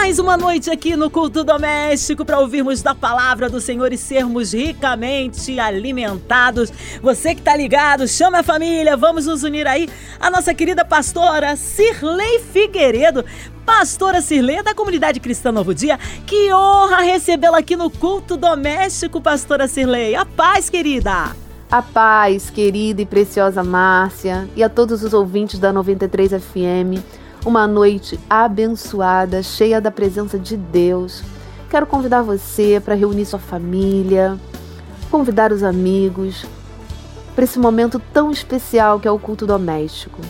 mais uma noite aqui no Culto Doméstico para ouvirmos da palavra do Senhor e sermos ricamente alimentados. Você que tá ligado, chama a família, vamos nos unir aí. A nossa querida pastora Cirlei Figueiredo pastora Cirlei da comunidade cristã Novo Dia. Que honra recebê-la aqui no culto doméstico, pastora Cirlei. A paz, querida. A paz, querida e preciosa Márcia, e a todos os ouvintes da 93 FM. Uma noite abençoada, cheia da presença de Deus. Quero convidar você para reunir sua família, convidar os amigos para esse momento tão especial que é o culto doméstico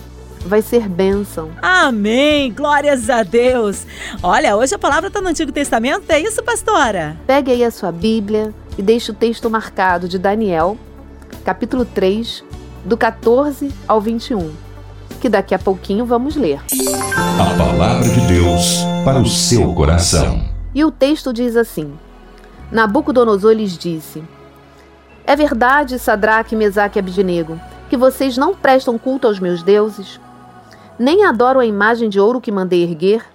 vai ser bênção. Amém! Glórias a Deus! Olha, hoje a palavra está no Antigo Testamento, é isso, pastora? Pegue aí a sua Bíblia e deixe o texto marcado de Daniel, capítulo 3, do 14 ao 21, que daqui a pouquinho vamos ler. A palavra de Deus para o seu coração. E o texto diz assim: Nabucodonosor lhes disse: É verdade, Sadraque, Mesaque e Abidnego, que vocês não prestam culto aos meus deuses? nem adoro a imagem de ouro que mandei erguer?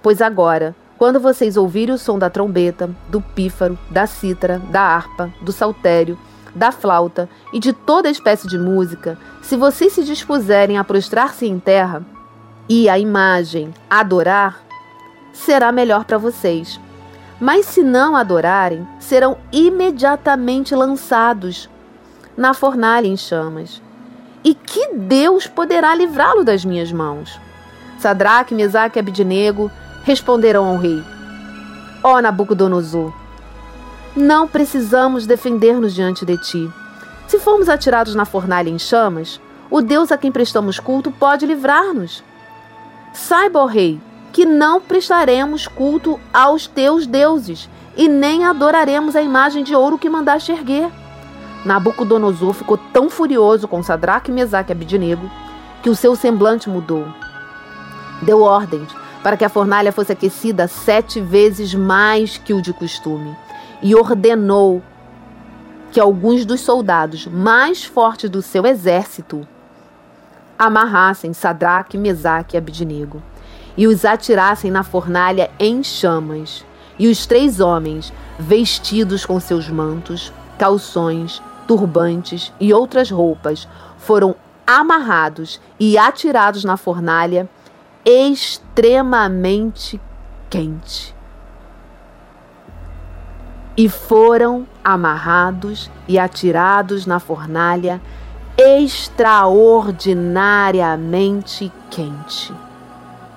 Pois agora, quando vocês ouvirem o som da trombeta, do pífaro, da cítara, da harpa, do saltério, da flauta e de toda espécie de música, se vocês se dispuserem a prostrar-se em terra e a imagem adorar, será melhor para vocês. Mas se não adorarem, serão imediatamente lançados na fornalha em chamas. E que Deus poderá livrá-lo das minhas mãos? Sadraque, Mesaque e Abidnego responderam ao rei: Ó oh, Nabucodonosor, não precisamos defender-nos diante de ti. Se formos atirados na fornalha em chamas, o Deus a quem prestamos culto pode livrar-nos. Saiba, ó rei, que não prestaremos culto aos teus deuses e nem adoraremos a imagem de ouro que mandaste erguer. Nabucodonosor ficou tão furioso com Sadraque, Mesaque e Abidnego que o seu semblante mudou. Deu ordens para que a fornalha fosse aquecida sete vezes mais que o de costume e ordenou que alguns dos soldados mais fortes do seu exército amarrassem Sadraque, Mesaque e Abidnego e os atirassem na fornalha em chamas. E os três homens, vestidos com seus mantos, calções, turbantes e outras roupas foram amarrados e atirados na fornalha extremamente quente. E foram amarrados e atirados na fornalha extraordinariamente quente.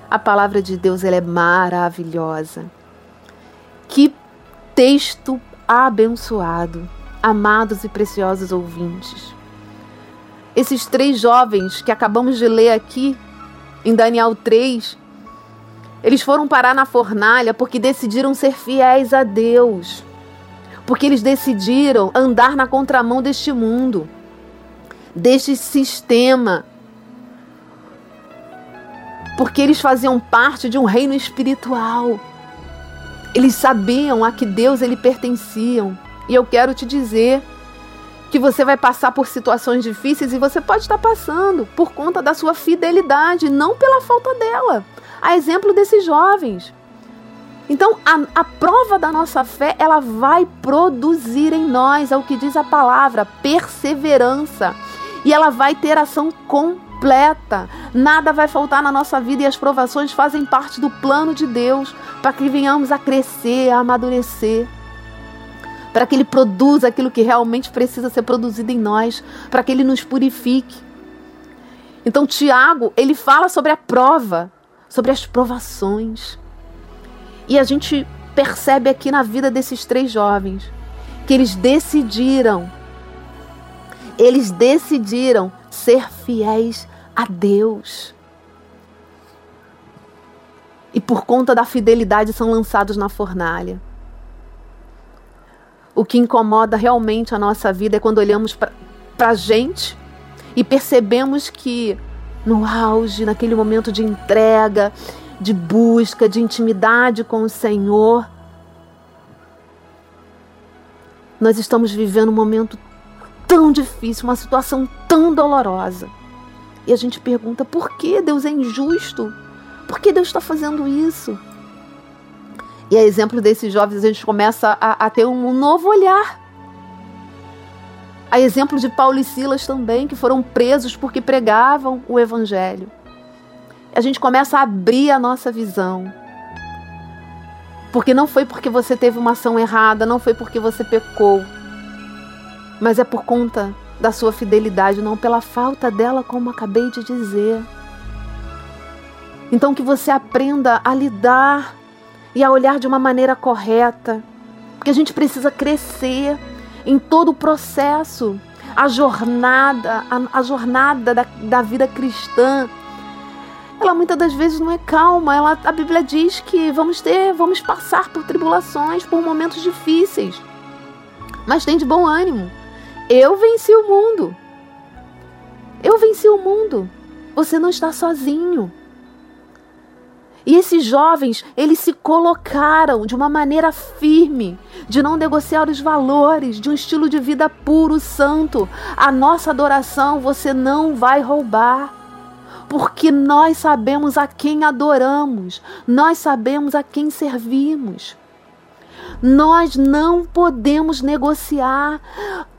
A palavra de Deus ela é maravilhosa. Que texto abençoado amados e preciosos ouvintes. Esses três jovens que acabamos de ler aqui em Daniel 3, eles foram parar na fornalha porque decidiram ser fiéis a Deus. Porque eles decidiram andar na contramão deste mundo, deste sistema. Porque eles faziam parte de um reino espiritual. Eles sabiam a que Deus ele pertenciam. E eu quero te dizer que você vai passar por situações difíceis e você pode estar passando por conta da sua fidelidade, não pela falta dela. A exemplo desses jovens. Então, a, a prova da nossa fé, ela vai produzir em nós, é o que diz a palavra, perseverança. E ela vai ter ação completa. Nada vai faltar na nossa vida e as provações fazem parte do plano de Deus para que venhamos a crescer, a amadurecer para que Ele produza aquilo que realmente precisa ser produzido em nós, para que Ele nos purifique. Então, Tiago, ele fala sobre a prova, sobre as provações. E a gente percebe aqui na vida desses três jovens que eles decidiram, eles decidiram ser fiéis a Deus. E por conta da fidelidade são lançados na fornalha. O que incomoda realmente a nossa vida é quando olhamos para a gente e percebemos que no auge, naquele momento de entrega, de busca, de intimidade com o Senhor, Nós estamos vivendo um momento tão difícil, uma situação tão dolorosa. E a gente pergunta: por que Deus é injusto? Por que Deus está fazendo isso? E a exemplo desses jovens, a gente começa a, a ter um novo olhar. A exemplo de Paulo e Silas também, que foram presos porque pregavam o Evangelho. A gente começa a abrir a nossa visão. Porque não foi porque você teve uma ação errada, não foi porque você pecou, mas é por conta da sua fidelidade, não pela falta dela, como acabei de dizer. Então, que você aprenda a lidar e a olhar de uma maneira correta, porque a gente precisa crescer em todo o processo. A jornada, a, a jornada da, da vida cristã, ela muitas das vezes não é calma. Ela, a Bíblia diz que vamos ter, vamos passar por tribulações, por momentos difíceis. Mas tem de bom ânimo. Eu venci o mundo. Eu venci o mundo. Você não está sozinho. E esses jovens, eles se colocaram de uma maneira firme, de não negociar os valores, de um estilo de vida puro, santo. A nossa adoração você não vai roubar. Porque nós sabemos a quem adoramos, nós sabemos a quem servimos. Nós não podemos negociar.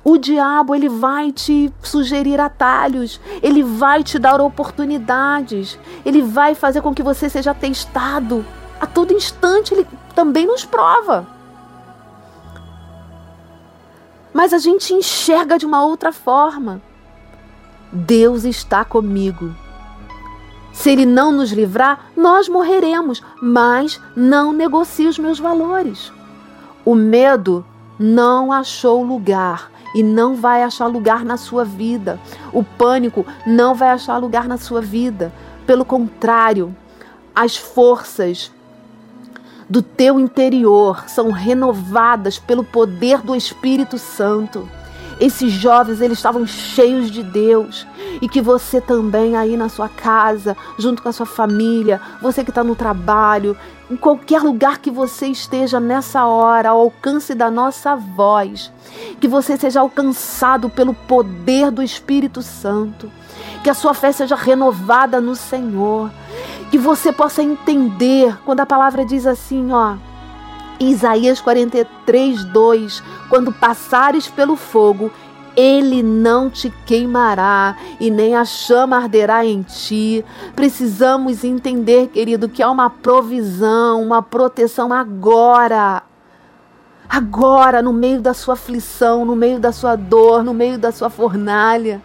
O diabo ele vai te sugerir atalhos, ele vai te dar oportunidades, ele vai fazer com que você seja testado. A todo instante ele também nos prova. Mas a gente enxerga de uma outra forma. Deus está comigo. Se ele não nos livrar, nós morreremos, mas não negocie os meus valores. O medo não achou lugar e não vai achar lugar na sua vida. O pânico não vai achar lugar na sua vida. Pelo contrário, as forças do teu interior são renovadas pelo poder do Espírito Santo. Esses jovens, eles estavam cheios de Deus. E que você também aí na sua casa, junto com a sua família, você que está no trabalho, em qualquer lugar que você esteja nessa hora, ao alcance da nossa voz, que você seja alcançado pelo poder do Espírito Santo, que a sua fé seja renovada no Senhor, que você possa entender quando a palavra diz assim, ó, Isaías 43, 2: Quando passares pelo fogo, ele não te queimará e nem a chama arderá em ti. Precisamos entender, querido, que há uma provisão, uma proteção agora. Agora, no meio da sua aflição, no meio da sua dor, no meio da sua fornalha,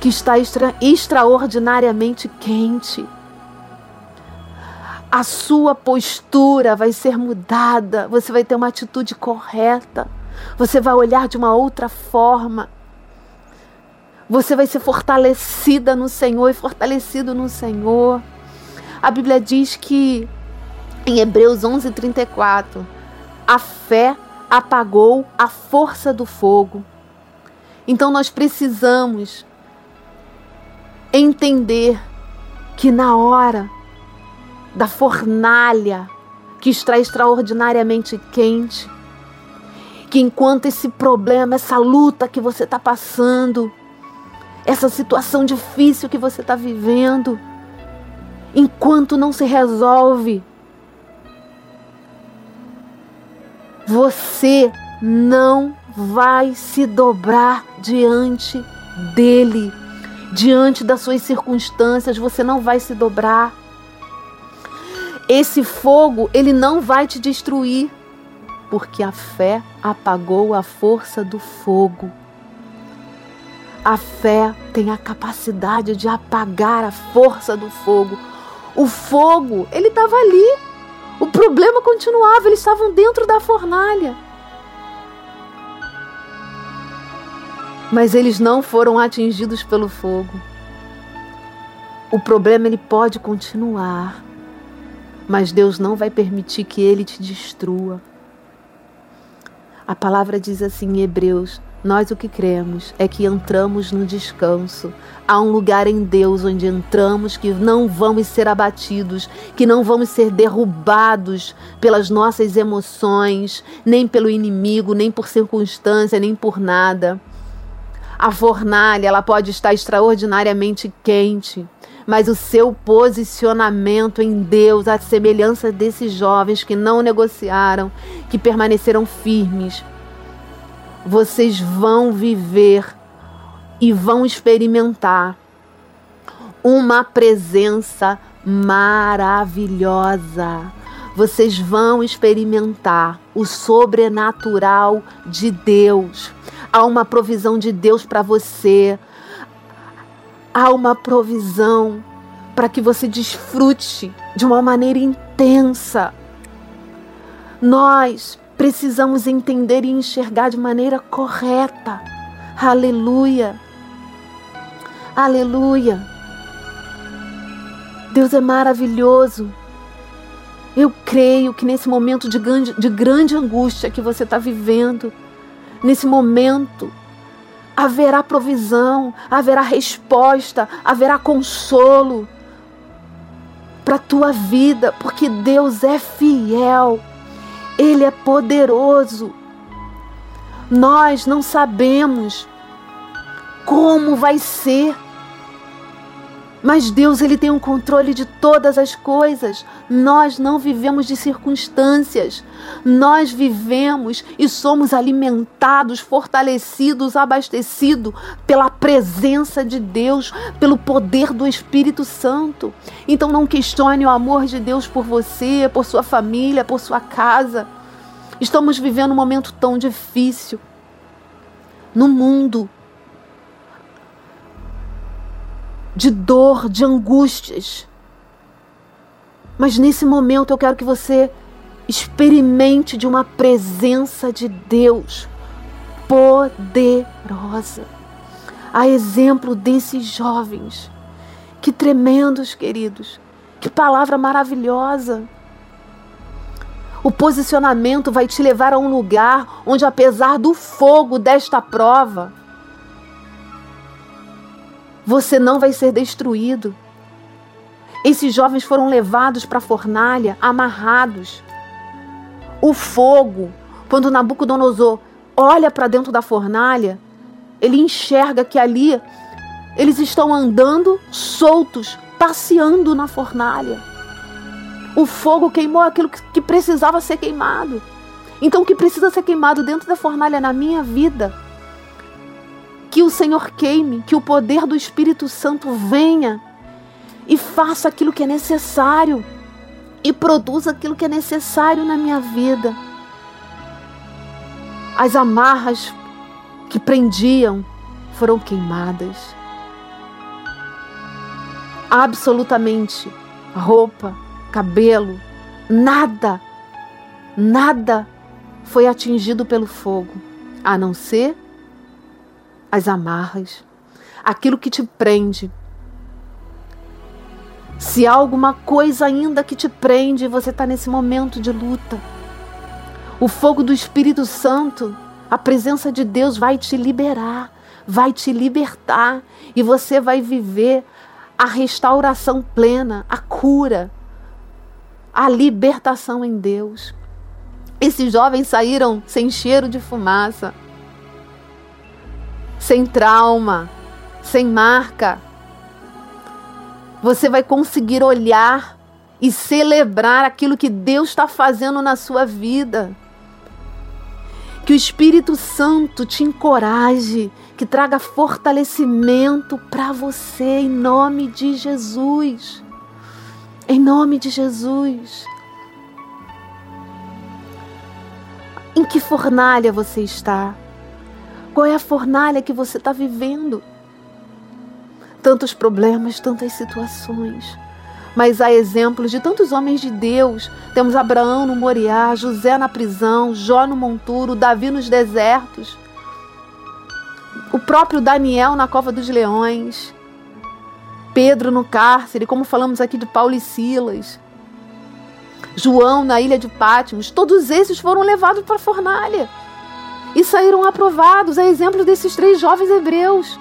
que está extra, extraordinariamente quente a sua postura vai ser mudada, você vai ter uma atitude correta, você vai olhar de uma outra forma. Você vai ser fortalecida no Senhor e fortalecido no Senhor. A Bíblia diz que em Hebreus 11:34, a fé apagou a força do fogo. Então nós precisamos entender que na hora da fornalha que está extraordinariamente quente. Que enquanto esse problema, essa luta que você está passando, essa situação difícil que você está vivendo, enquanto não se resolve, você não vai se dobrar diante dele, diante das suas circunstâncias, você não vai se dobrar. Esse fogo, ele não vai te destruir, porque a fé apagou a força do fogo. A fé tem a capacidade de apagar a força do fogo. O fogo, ele estava ali. O problema continuava, eles estavam dentro da fornalha. Mas eles não foram atingidos pelo fogo. O problema ele pode continuar mas Deus não vai permitir que ele te destrua. A palavra diz assim em Hebreus Nós o que cremos é que entramos no descanso. Há um lugar em Deus onde entramos que não vamos ser abatidos, que não vamos ser derrubados pelas nossas emoções, nem pelo inimigo, nem por circunstância, nem por nada. A fornalha, ela pode estar extraordinariamente quente, mas o seu posicionamento em Deus, a semelhança desses jovens que não negociaram, que permaneceram firmes, vocês vão viver e vão experimentar uma presença maravilhosa. Vocês vão experimentar o sobrenatural de Deus. Há uma provisão de Deus para você. Há uma provisão para que você desfrute de uma maneira intensa. Nós precisamos entender e enxergar de maneira correta. Aleluia. Aleluia. Deus é maravilhoso. Eu creio que nesse momento de grande, de grande angústia que você está vivendo, nesse momento, haverá provisão, haverá resposta, haverá consolo para a tua vida, porque Deus é fiel. Ele é poderoso. Nós não sabemos como vai ser. Mas Deus ele tem o um controle de todas as coisas. Nós não vivemos de circunstâncias. Nós vivemos e somos alimentados, fortalecidos, abastecidos pela presença de Deus, pelo poder do Espírito Santo. Então não questione o amor de Deus por você, por sua família, por sua casa. Estamos vivendo um momento tão difícil no mundo de dor, de angústias. Mas nesse momento eu quero que você experimente de uma presença de Deus poderosa. A exemplo desses jovens. Que tremendos, queridos. Que palavra maravilhosa. O posicionamento vai te levar a um lugar onde, apesar do fogo desta prova, você não vai ser destruído. Esses jovens foram levados para a fornalha, amarrados. O fogo, quando Nabucodonosor olha para dentro da fornalha, ele enxerga que ali eles estão andando soltos, passeando na fornalha. O fogo queimou aquilo que precisava ser queimado. Então, o que precisa ser queimado dentro da fornalha na minha vida que o Senhor queime, que o poder do Espírito Santo venha e faça aquilo que é necessário e produza aquilo que é necessário na minha vida. As amarras que prendiam foram queimadas. Absolutamente roupa, cabelo, nada, nada foi atingido pelo fogo, a não ser as amarras, aquilo que te prende. Se há alguma coisa ainda que te prende, você está nesse momento de luta. O fogo do Espírito Santo, a presença de Deus vai te liberar, vai te libertar e você vai viver a restauração plena, a cura, a libertação em Deus. Esses jovens saíram sem cheiro de fumaça sem trauma, sem marca. Você vai conseguir olhar e celebrar aquilo que Deus está fazendo na sua vida. Que o Espírito Santo te encoraje, que traga fortalecimento para você, em nome de Jesus. Em nome de Jesus. Em que fornalha você está? Qual é a fornalha que você está vivendo? Tantos problemas, tantas situações. Mas há exemplos de tantos homens de Deus. Temos Abraão no Moriá, José na prisão, Jó no monturo, Davi nos desertos. O próprio Daniel na cova dos leões. Pedro no cárcere, como falamos aqui de Paulo e Silas. João na ilha de Pátimos. Todos esses foram levados para a fornalha. E saíram aprovados, a exemplo desses três jovens hebreus.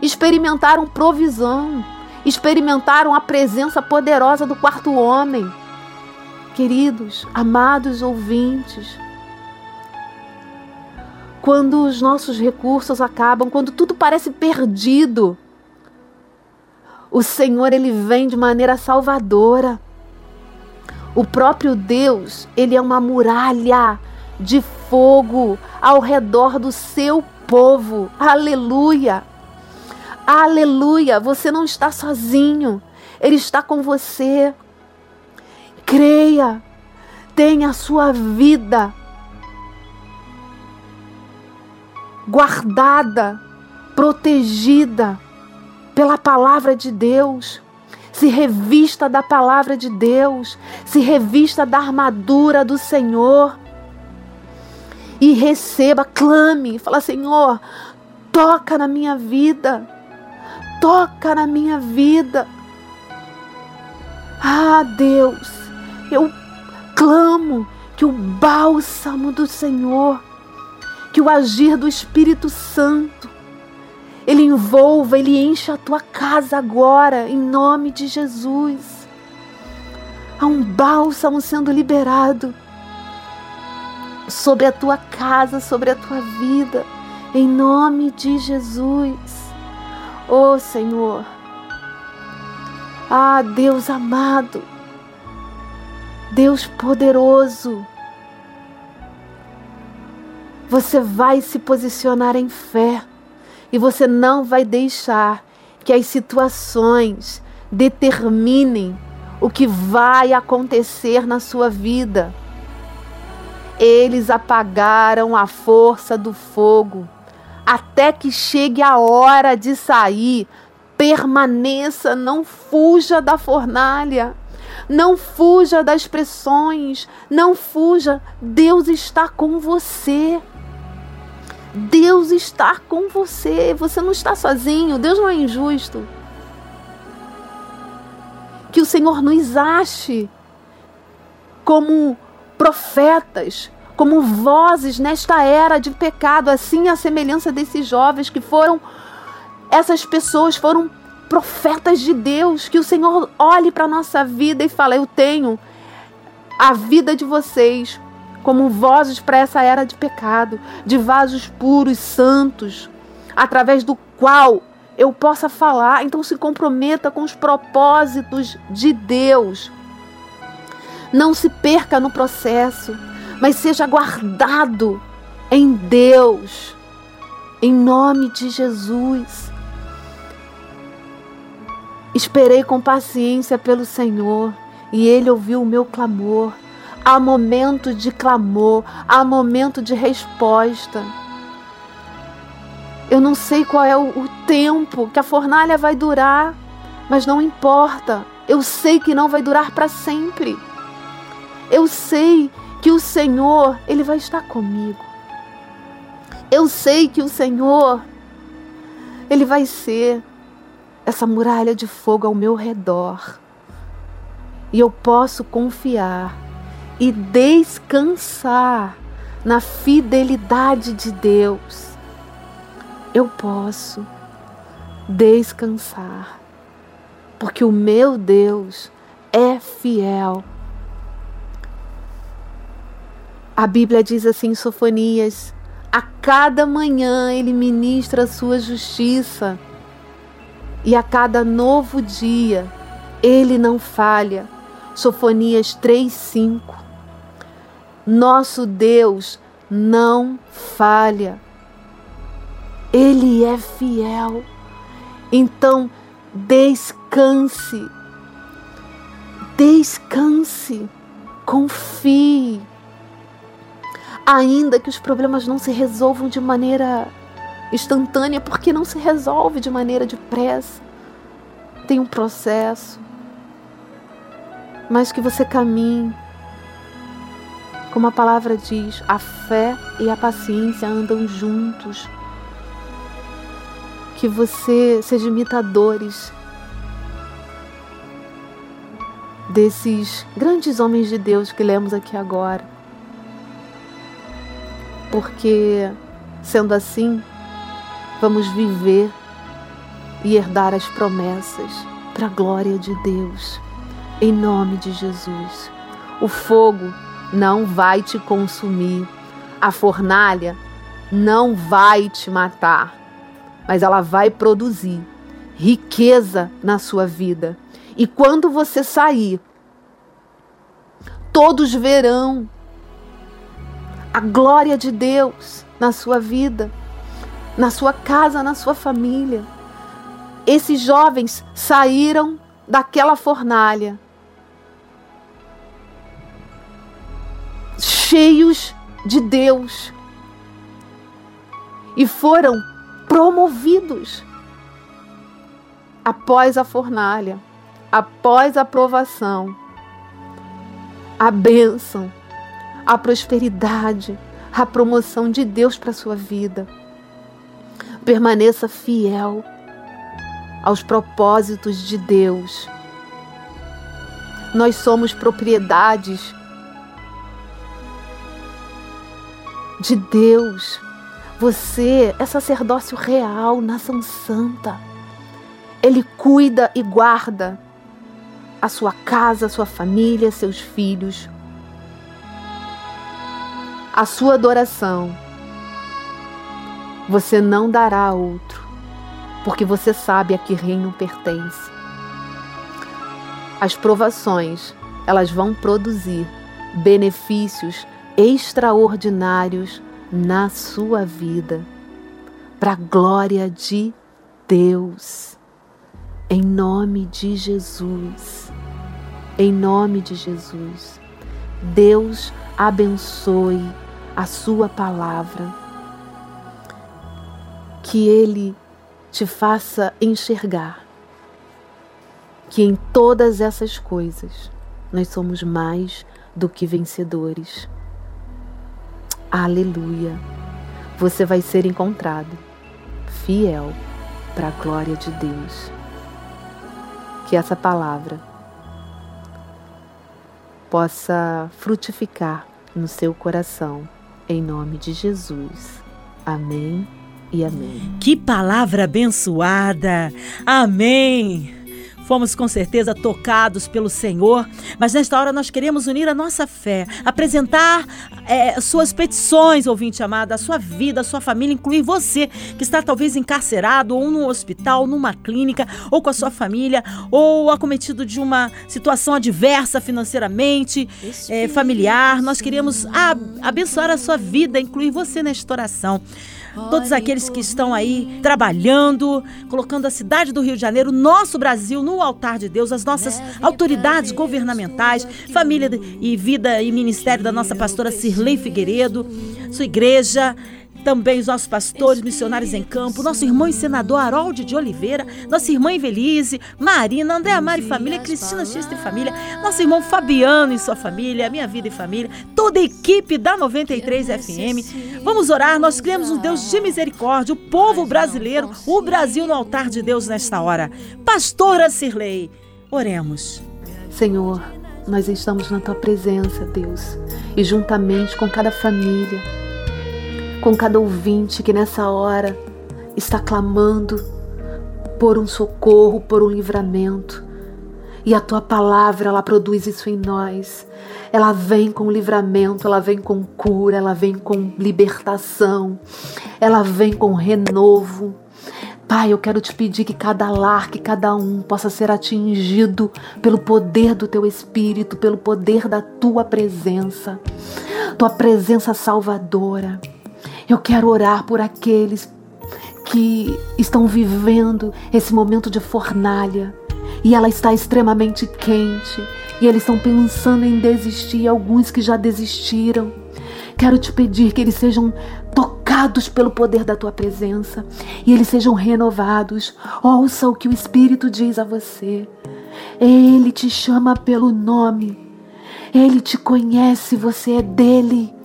Experimentaram provisão, experimentaram a presença poderosa do quarto homem. Queridos, amados ouvintes, quando os nossos recursos acabam, quando tudo parece perdido, o Senhor ele vem de maneira salvadora. O próprio Deus, ele é uma muralha de fogo ao redor do seu povo. Aleluia! Aleluia! Você não está sozinho. Ele está com você. Creia. Tenha a sua vida guardada, protegida pela palavra de Deus. Se revista da palavra de Deus, se revista da armadura do Senhor e receba, clame, fala: Senhor, toca na minha vida, toca na minha vida. Ah, Deus, eu clamo que o bálsamo do Senhor, que o agir do Espírito Santo, ele envolva, ele encha a tua casa agora, em nome de Jesus. Há um bálsamo sendo liberado sobre a tua casa, sobre a tua vida, em nome de Jesus. Oh Senhor, ah Deus amado, Deus poderoso, você vai se posicionar em fé e você não vai deixar que as situações determinem o que vai acontecer na sua vida. Eles apagaram a força do fogo até que chegue a hora de sair. Permaneça, não fuja da fornalha. Não fuja das pressões, não fuja. Deus está com você. Deus está com você. Você não está sozinho. Deus não é injusto. Que o Senhor nos ache como profetas, como vozes nesta era de pecado, assim a semelhança desses jovens que foram essas pessoas foram profetas de Deus, que o Senhor olhe para a nossa vida e fale: Eu tenho a vida de vocês como vozes para essa era de pecado, de vasos puros, santos, através do qual eu possa falar. Então se comprometa com os propósitos de Deus. Não se perca no processo, mas seja guardado em Deus, em nome de Jesus. Esperei com paciência pelo Senhor e ele ouviu o meu clamor. Há momento de clamor, há momento de resposta. Eu não sei qual é o, o tempo que a fornalha vai durar, mas não importa. Eu sei que não vai durar para sempre. Eu sei que o Senhor, ele vai estar comigo. Eu sei que o Senhor, ele vai ser essa muralha de fogo ao meu redor. E eu posso confiar e descansar na fidelidade de Deus. Eu posso descansar, porque o meu Deus é fiel a Bíblia diz assim em Sofonias: a cada manhã ele ministra a sua justiça, e a cada novo dia ele não falha. Sofonias 3:5. Nosso Deus não falha. Ele é fiel. Então, descanse. Descanse. Confie ainda que os problemas não se resolvam de maneira instantânea, porque não se resolve de maneira depressa. Tem um processo. Mas que você caminhe. Como a palavra diz, a fé e a paciência andam juntos. Que você seja imitadores desses grandes homens de Deus que lemos aqui agora porque Sendo assim, vamos viver e herdar as promessas para a glória de Deus. Em nome de Jesus. O fogo não vai te consumir. A fornalha não vai te matar, mas ela vai produzir riqueza na sua vida. E quando você sair, todos verão a glória de Deus na sua vida, na sua casa, na sua família. Esses jovens saíram daquela fornalha cheios de Deus e foram promovidos após a fornalha, após a provação, a bênção, a prosperidade, a promoção de Deus para a sua vida. Permaneça fiel aos propósitos de Deus. Nós somos propriedades de Deus. Você é sacerdócio real, nação santa. Ele cuida e guarda a sua casa, a sua família, seus filhos. A sua adoração você não dará a outro, porque você sabe a que reino pertence. As provações, elas vão produzir benefícios extraordinários na sua vida, para a glória de Deus. Em nome de Jesus. Em nome de Jesus. Deus abençoe a sua palavra. Que Ele te faça enxergar que em todas essas coisas nós somos mais do que vencedores. Aleluia. Você vai ser encontrado fiel para a glória de Deus. Que essa palavra possa frutificar no seu coração, em nome de Jesus. Amém e amém. Que palavra abençoada! Amém! Fomos com certeza tocados pelo Senhor, mas nesta hora nós queremos unir a nossa fé, apresentar é, suas petições, ouvinte amado, a sua vida, a sua família, incluir você que está talvez encarcerado ou num hospital, numa clínica, ou com a sua família, ou acometido de uma situação adversa financeiramente, é, familiar. Nós queremos abençoar a sua vida, incluir você nesta oração todos aqueles que estão aí trabalhando, colocando a cidade do Rio de Janeiro, nosso Brasil, no altar de Deus, as nossas autoridades governamentais, família e vida e ministério da nossa pastora Cirlei Figueiredo, sua igreja, também os nossos pastores, missionários em campo, nosso irmão e senador Harold de Oliveira, nossa irmã Evelise, Marina, André Amari e família, Cristina Xista e família, nosso irmão Fabiano e sua família, Minha Vida e Família, toda a equipe da 93 FM. Vamos orar, nós criamos um Deus de misericórdia, o povo brasileiro, o Brasil no altar de Deus nesta hora. Pastora Cirlei, oremos. Senhor, nós estamos na tua presença, Deus, e juntamente com cada família, com cada ouvinte que nessa hora está clamando por um socorro, por um livramento. E a tua palavra, ela produz isso em nós. Ela vem com livramento, ela vem com cura, ela vem com libertação, ela vem com renovo. Pai, eu quero te pedir que cada lar, que cada um possa ser atingido pelo poder do teu Espírito, pelo poder da tua presença, tua presença salvadora. Eu quero orar por aqueles que estão vivendo esse momento de fornalha e ela está extremamente quente e eles estão pensando em desistir, alguns que já desistiram. Quero te pedir que eles sejam tocados pelo poder da tua presença e eles sejam renovados. Ouça o que o Espírito diz a você. Ele te chama pelo nome. Ele te conhece, você é dele.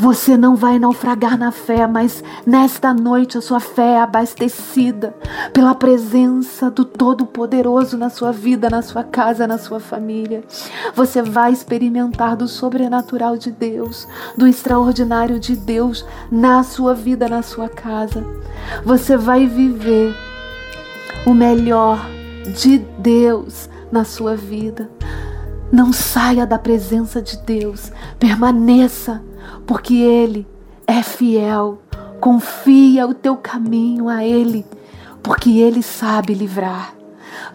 Você não vai naufragar na fé, mas nesta noite a sua fé é abastecida pela presença do Todo-Poderoso na sua vida, na sua casa, na sua família. Você vai experimentar do sobrenatural de Deus, do extraordinário de Deus na sua vida, na sua casa. Você vai viver o melhor de Deus na sua vida. Não saia da presença de Deus, permaneça porque Ele é fiel. Confia o teu caminho a Ele, porque Ele sabe livrar.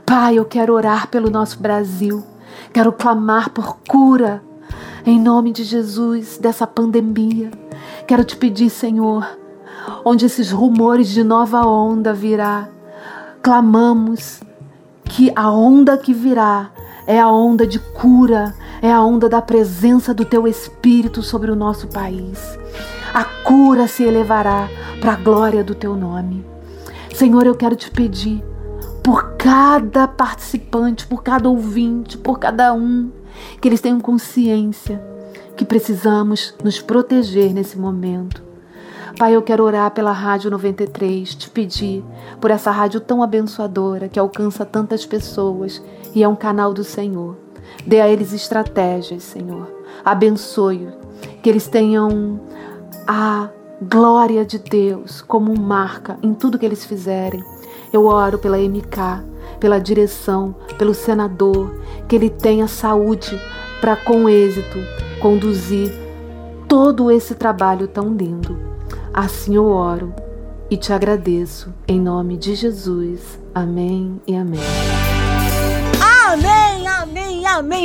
Pai, eu quero orar pelo nosso Brasil, quero clamar por cura, em nome de Jesus, dessa pandemia. Quero te pedir, Senhor, onde esses rumores de nova onda virá, clamamos que a onda que virá é a onda de cura, é a onda da presença do teu Espírito sobre o nosso país. A cura se elevará para a glória do teu nome. Senhor, eu quero te pedir por cada participante, por cada ouvinte, por cada um, que eles tenham consciência que precisamos nos proteger nesse momento. Pai, eu quero orar pela Rádio 93, te pedir por essa rádio tão abençoadora que alcança tantas pessoas e é um canal do Senhor. Dê a eles estratégias, Senhor. Abençoe, que eles tenham a glória de Deus como marca em tudo que eles fizerem. Eu oro pela MK, pela direção, pelo senador, que ele tenha saúde para com êxito conduzir todo esse trabalho tão lindo. Assim eu oro e te agradeço em nome de Jesus. Amém e. Amém,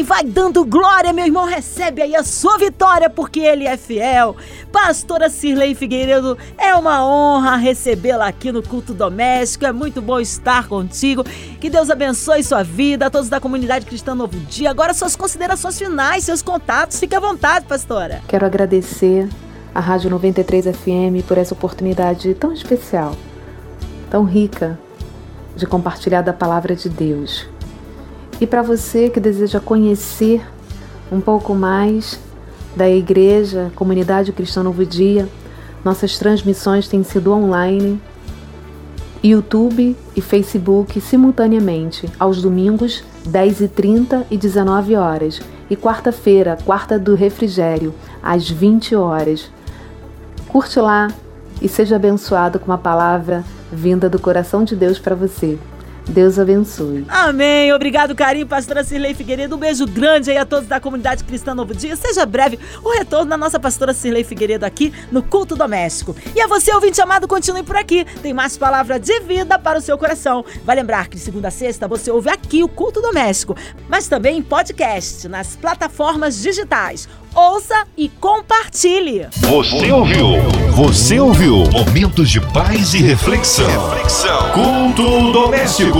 Vai dando glória, meu irmão. Recebe aí a sua vitória, porque ele é fiel. Pastora Cirlei Figueiredo, é uma honra recebê-la aqui no culto doméstico. É muito bom estar contigo. Que Deus abençoe sua vida, a todos da comunidade cristã Novo Dia. Agora, suas considerações finais, seus contatos. Fique à vontade, pastora. Quero agradecer a Rádio 93 FM por essa oportunidade tão especial, tão rica de compartilhar da palavra de Deus. E para você que deseja conhecer um pouco mais da igreja, comunidade cristã Novo Dia, nossas transmissões têm sido online, YouTube e Facebook simultaneamente, aos domingos, 10h30 e 19 horas, e quarta-feira, quarta do refrigério, às 20 horas. Curte lá e seja abençoado com uma palavra vinda do coração de Deus para você. Deus abençoe. Amém. Obrigado, carinho, pastora Cirlei Figueiredo. Um beijo grande aí a todos da comunidade cristã Novo Dia. Seja breve o retorno da nossa pastora Cirlei Figueiredo aqui no Culto Doméstico. E a você, ouvinte amado, continue por aqui. Tem mais palavra de vida para o seu coração. Vai lembrar que de segunda a sexta você ouve aqui o Culto Doméstico, mas também em podcast, nas plataformas digitais. Ouça e compartilhe. Você ouviu? Você ouviu? Momentos de paz e reflexão. Reflexão. Culto doméstico.